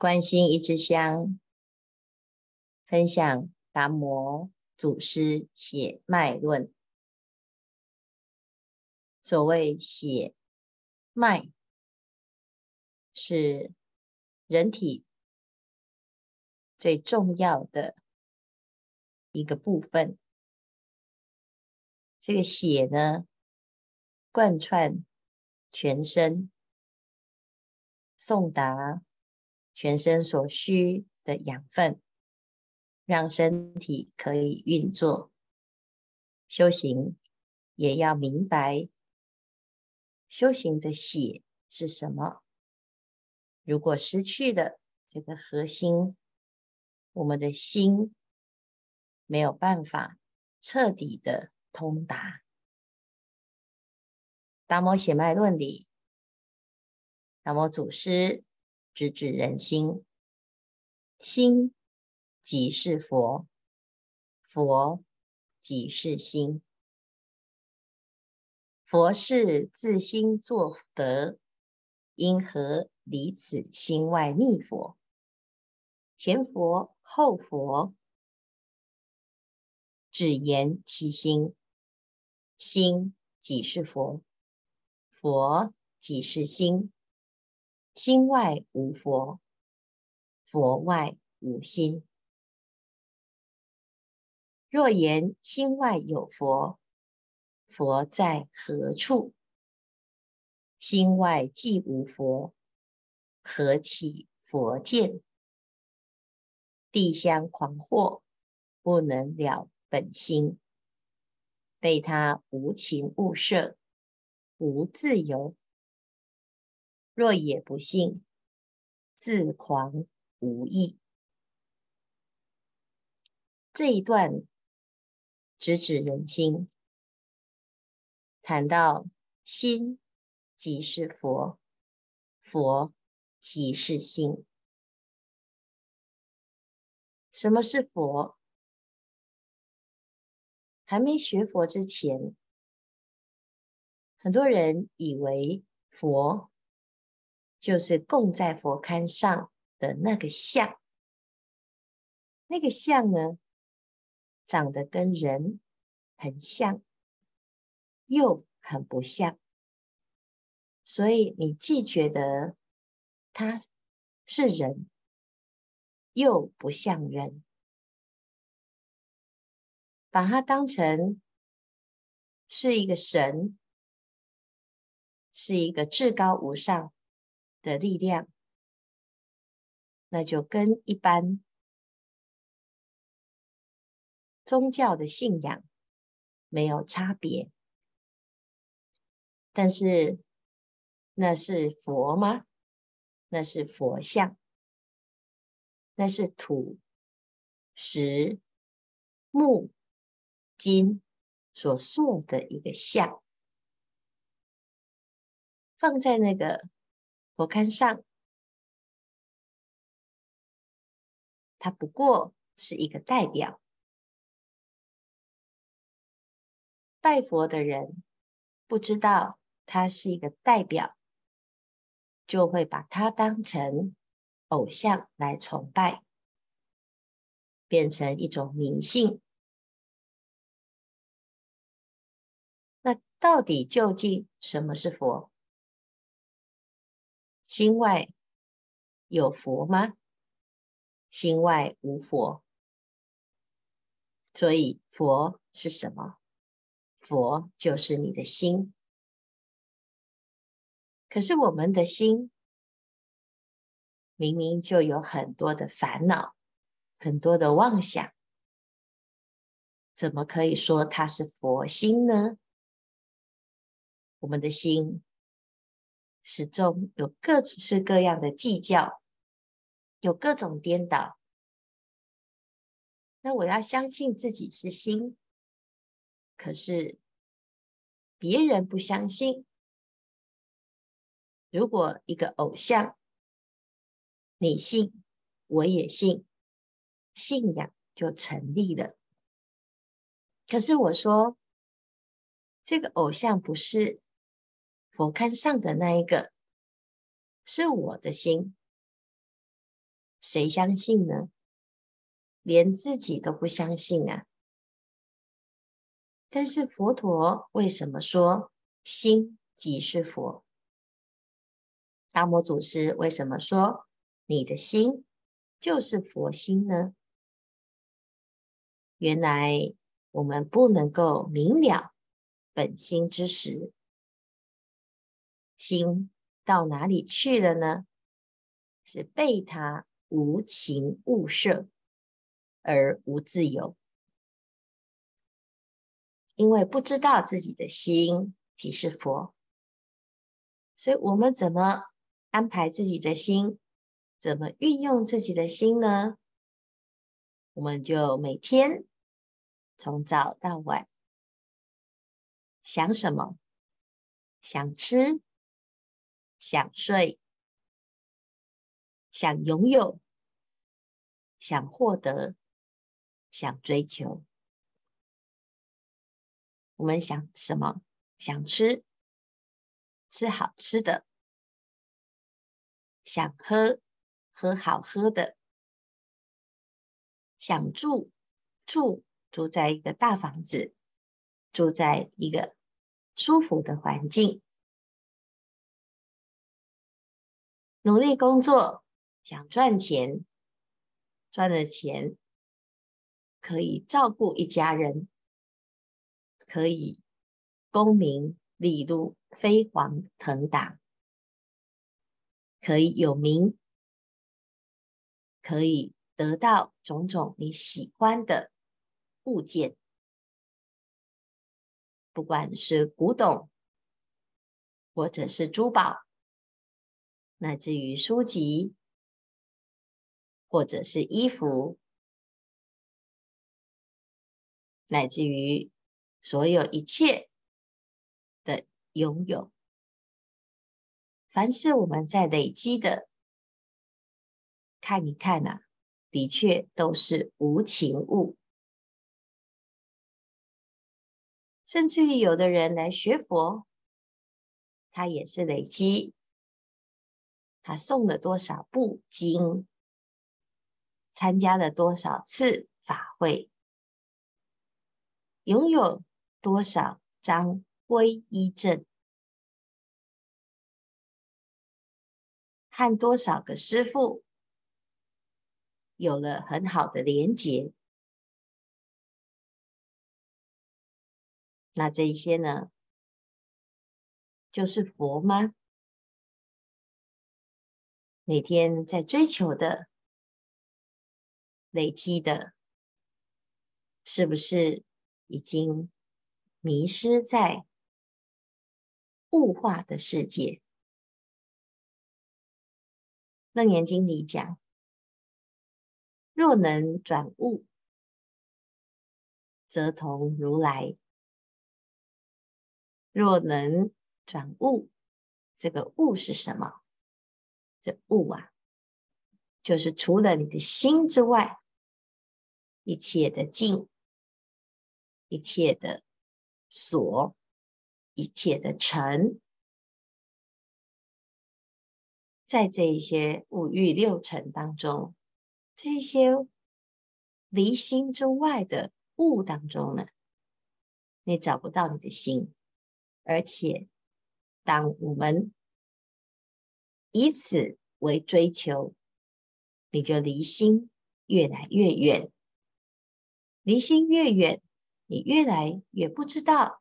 关心一支香，分享达摩祖师血脉论。所谓血脉，是人体最重要的一个部分。这个血呢，贯穿全身，送达。全身所需的养分，让身体可以运作。修行也要明白，修行的血是什么。如果失去了这个核心，我们的心没有办法彻底的通达。达摩血脉论里，达摩祖师。直指人心，心即是佛，佛即是心。佛是自心作得，因何离此心外觅佛？前佛后佛，只言其心，心即是佛，佛即是心。心外无佛，佛外无心。若言心外有佛，佛在何处？心外既无佛，何起佛见？地相狂惑，不能了本心，被他无情物摄，无自由。若也不信，自狂无益。这一段直指人心，谈到心即是佛，佛即是心。什么是佛？还没学佛之前，很多人以为佛。就是供在佛龛上的那个像，那个像呢，长得跟人很像，又很不像，所以你既觉得他是人，又不像人，把它当成是一个神，是一个至高无上。的力量，那就跟一般宗教的信仰没有差别。但是，那是佛吗？那是佛像，那是土、石、木、金所塑的一个像，放在那个。佛龛上，它不过是一个代表。拜佛的人不知道它是一个代表，就会把它当成偶像来崇拜，变成一种迷信。那到底究竟什么是佛？心外有佛吗？心外无佛。所以佛是什么？佛就是你的心。可是我们的心明明就有很多的烦恼，很多的妄想，怎么可以说它是佛心呢？我们的心。始终有各式各样的计较，有各种颠倒。那我要相信自己是心，可是别人不相信。如果一个偶像，你信，我也信，信仰就成立了。可是我说，这个偶像不是。佛龛上的那一个是我的心，谁相信呢？连自己都不相信啊！但是佛陀为什么说心即是佛？达摩祖师为什么说你的心就是佛心呢？原来我们不能够明了本心之时，心到哪里去了呢？是被他无情物摄而无自由，因为不知道自己的心即是佛，所以我们怎么安排自己的心？怎么运用自己的心呢？我们就每天从早到晚想什么？想吃，想睡，想拥有，想获得。想追求，我们想什么？想吃，吃好吃的；想喝，喝好喝的；想住，住住在一个大房子，住在一个舒服的环境；努力工作，想赚钱，赚了钱。可以照顾一家人，可以功名利禄、飞黄腾达，可以有名，可以得到种种你喜欢的物件，不管是古董，或者是珠宝，乃至于书籍，或者是衣服。乃至于所有一切的拥有，凡是我们在累积的，看一看啊，的确都是无情物。甚至于有的人来学佛，他也是累积，他诵了多少部经，参加了多少次法会。拥有多少张皈依证，和多少个师父有了很好的连结，那这一些呢，就是佛吗？每天在追求的、累积的，是不是？已经迷失在物化的世界。楞严经里讲：若能转物，则同如来；若能转物，这个物是什么？这物啊，就是除了你的心之外，一切的境。一切的所，一切的尘，在这一些五欲六尘当中，这些离心之外的物当中呢，你找不到你的心，而且当我们以此为追求，你就离心越来越远，离心越远。你越来越不知道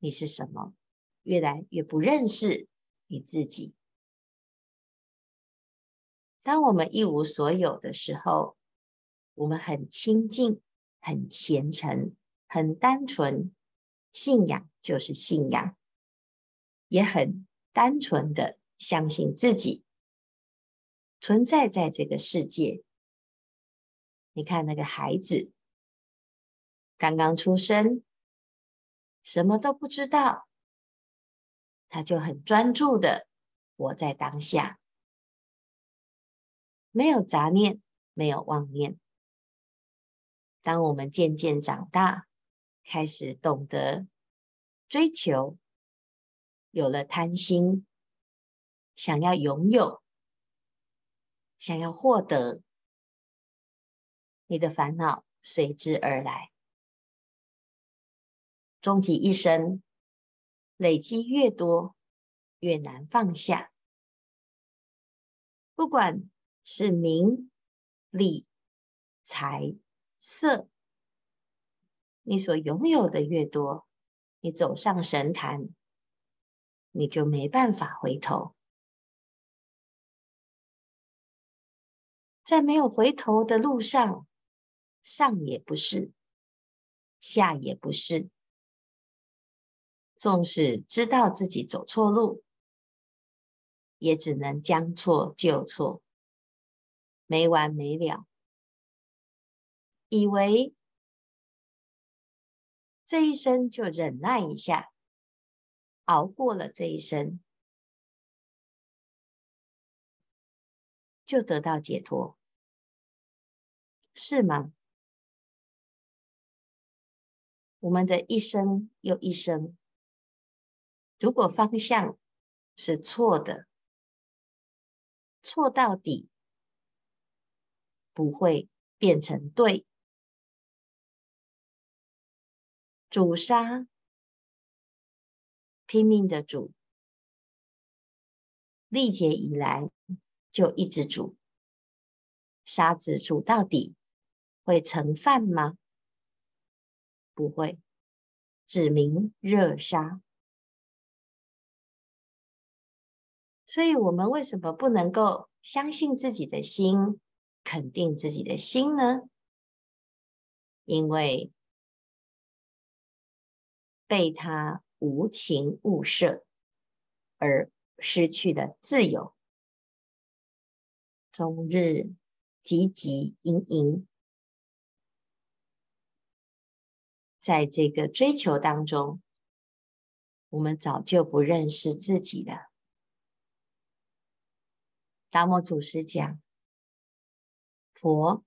你是什么，越来越不认识你自己。当我们一无所有的时候，我们很清净、很虔诚、很单纯，信仰就是信仰，也很单纯的相信自己存在在这个世界。你看那个孩子。刚刚出生，什么都不知道，他就很专注的活在当下，没有杂念，没有妄念。当我们渐渐长大，开始懂得追求，有了贪心，想要拥有，想要获得，你的烦恼随之而来。终其一生，累积越多，越难放下。不管是名、利、财、色，你所拥有的越多，你走上神坛，你就没办法回头。在没有回头的路上，上也不是，下也不是。纵使知道自己走错路，也只能将错就错，没完没了。以为这一生就忍耐一下，熬过了这一生，就得到解脱，是吗？我们的一生又一生，如果方向是错的，错到底，不会变成对。主杀，拼命的主，历劫以来。就一直煮，沙子煮到底会成饭吗？不会，指名热沙。所以，我们为什么不能够相信自己的心，肯定自己的心呢？因为被他无情物摄而失去了自由。终日汲汲营营，在这个追求当中，我们早就不认识自己了。达摩祖师讲，佛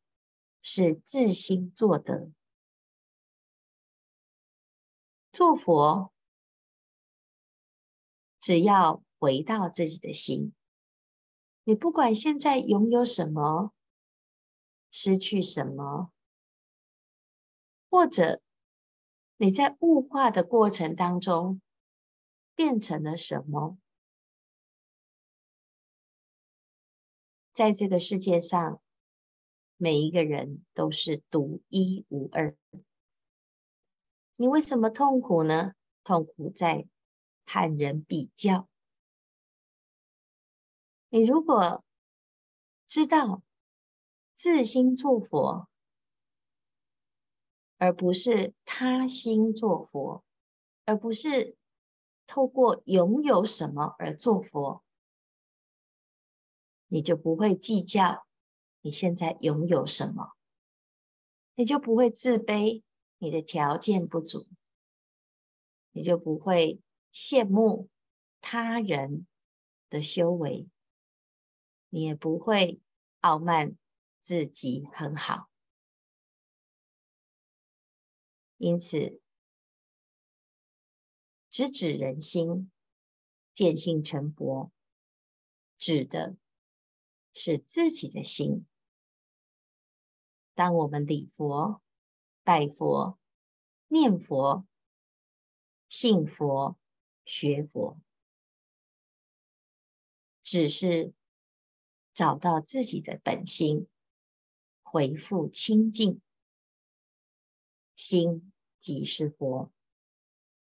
是自心作得，做佛只要回到自己的心。你不管现在拥有什么，失去什么，或者你在物化的过程当中变成了什么，在这个世界上，每一个人都是独一无二。你为什么痛苦呢？痛苦在和人比较。你如果知道自心做佛，而不是他心做佛，而不是透过拥有什么而做佛，你就不会计较你现在拥有什么，你就不会自卑你的条件不足，你就不会羡慕他人的修为。你也不会傲慢自己很好，因此直指人心，见性成佛，指的是自己的心。当我们礼佛、拜佛、念佛、信佛、学佛，只是。找到自己的本心，回复清净，心即是佛，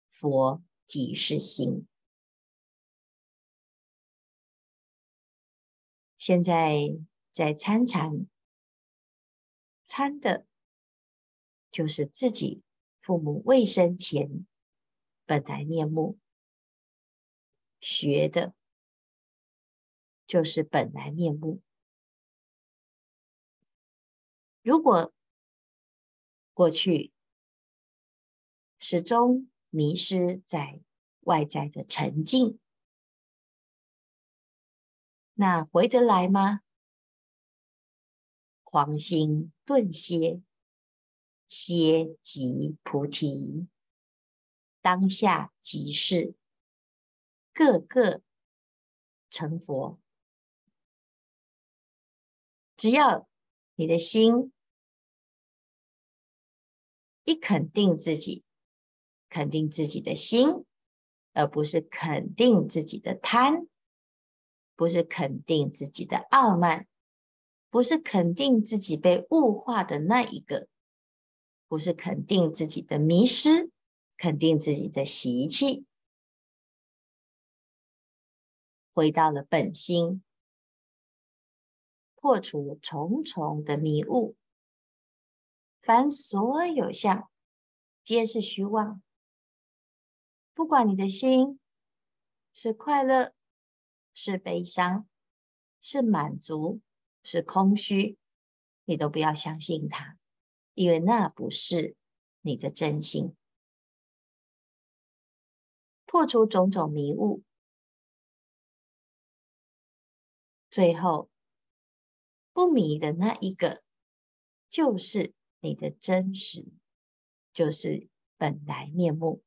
佛即是心。现在在参禅，参的，就是自己父母未生前本来面目，学的。就是本来面目。如果过去始终迷失在外在的沉静，那回得来吗？狂心顿歇，歇即菩提，当下即是，个个成佛。只要你的心一肯定自己，肯定自己的心，而不是肯定自己的贪，不是肯定自己的傲慢，不是肯定自己被物化的那一个，不是肯定自己的迷失，肯定自己的习气，回到了本心。破除重重的迷雾，凡所有相，皆是虚妄。不管你的心是快乐，是悲伤，是满足，是空虚，你都不要相信它，因为那不是你的真心。破除种种迷雾，最后。不迷的那一个，就是你的真实，就是本来面目。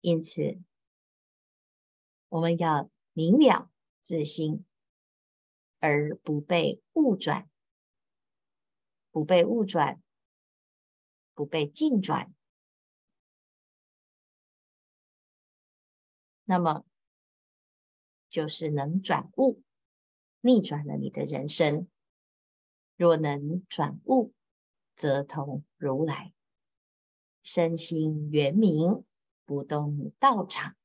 因此，我们要明了自心，而不被物转，不被物转，不被境转。那么，就是能转物。逆转了你的人生，若能转物，则同如来，身心圆明，不动道场，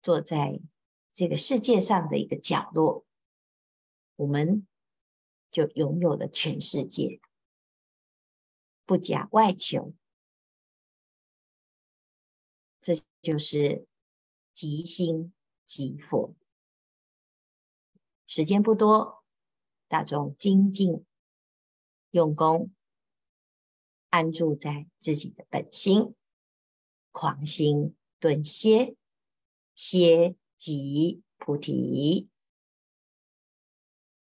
坐在这个世界上的一个角落，我们就拥有了全世界，不假外求，这就是即心即佛。时间不多，大众精进用功，安住在自己的本心，狂心顿歇，歇即菩提。